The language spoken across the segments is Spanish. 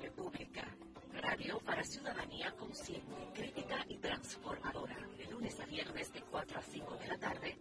República. Radio para ciudadanía consciente, crítica y transformadora. De lunes a viernes de 4 a 5 de la tarde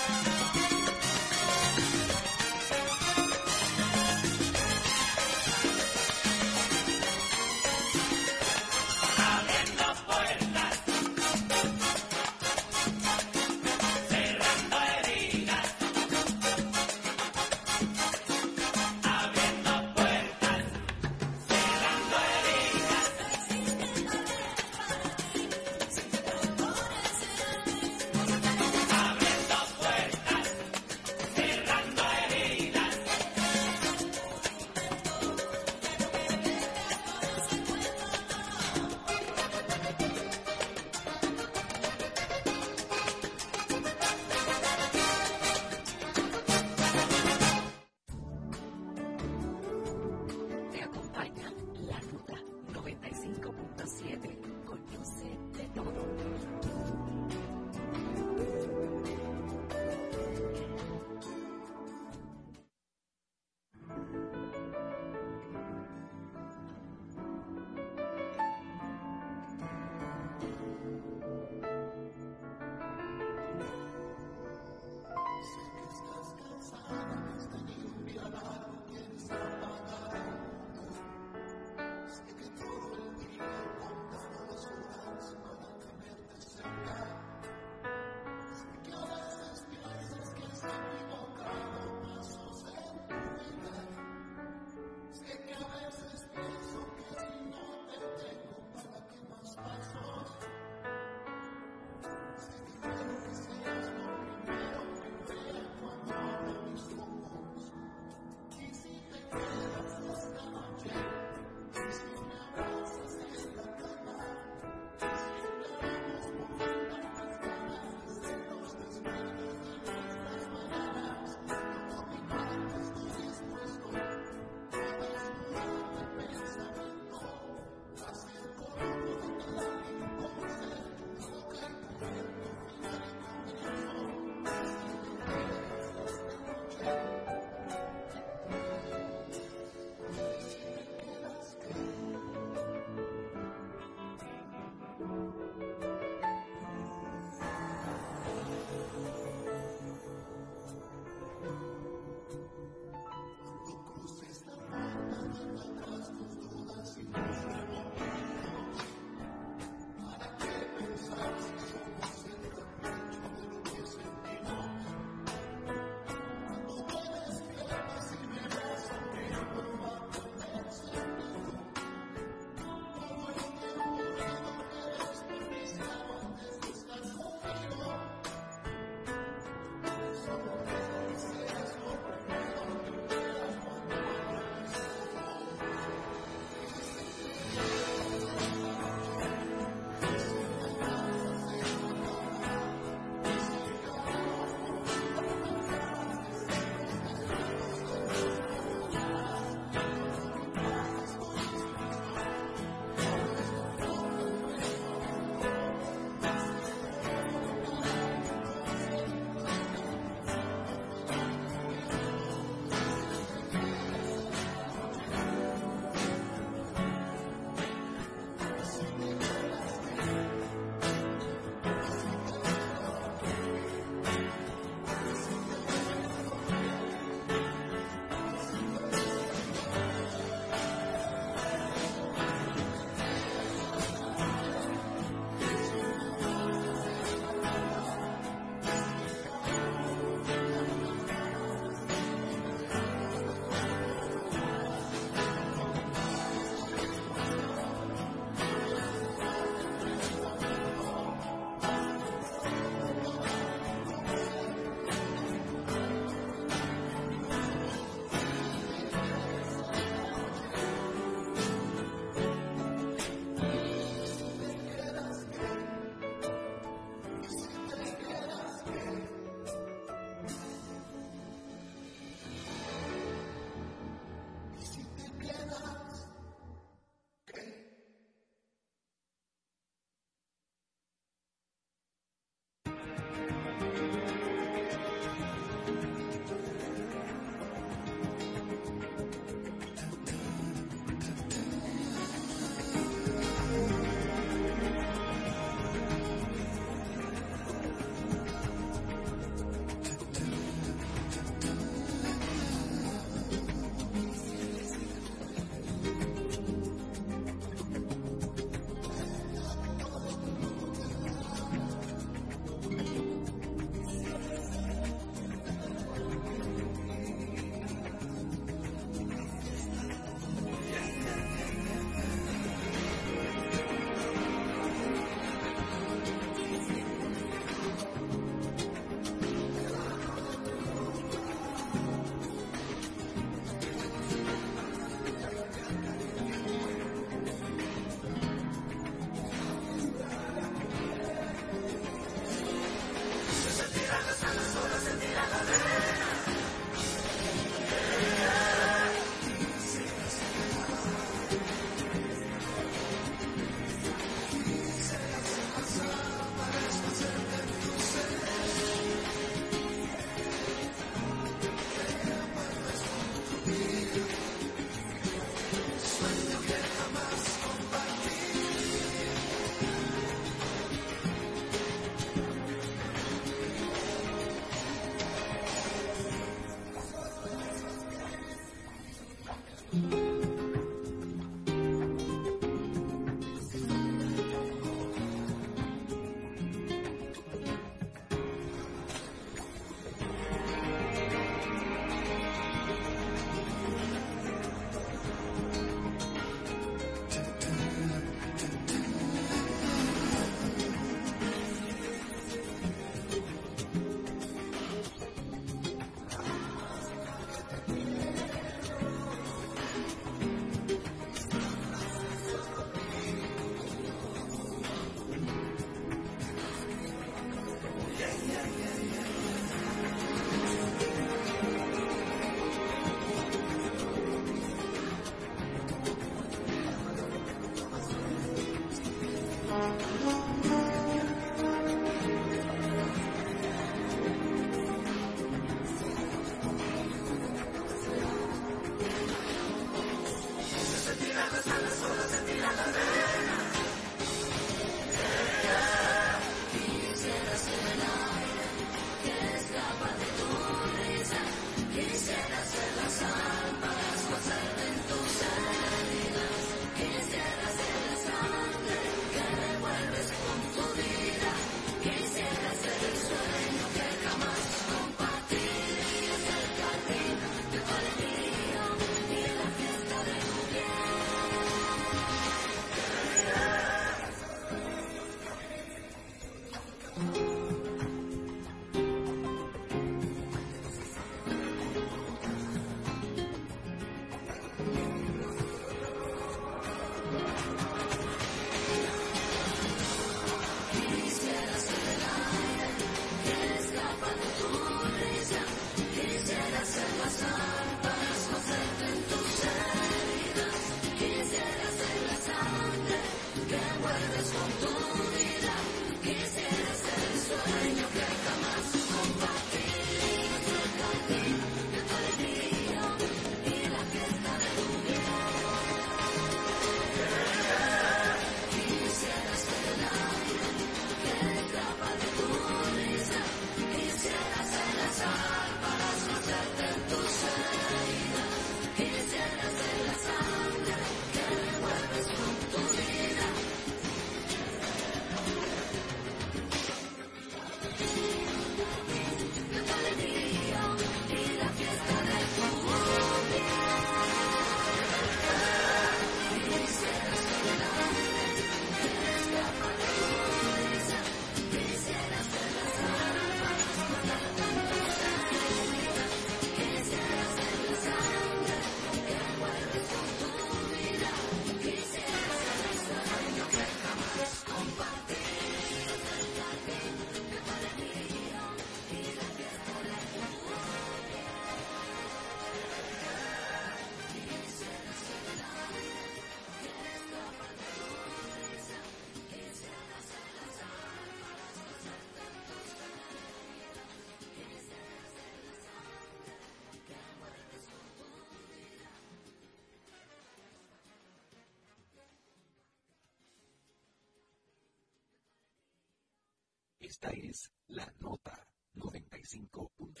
Esta es la nota 95.5.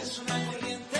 Es una corriente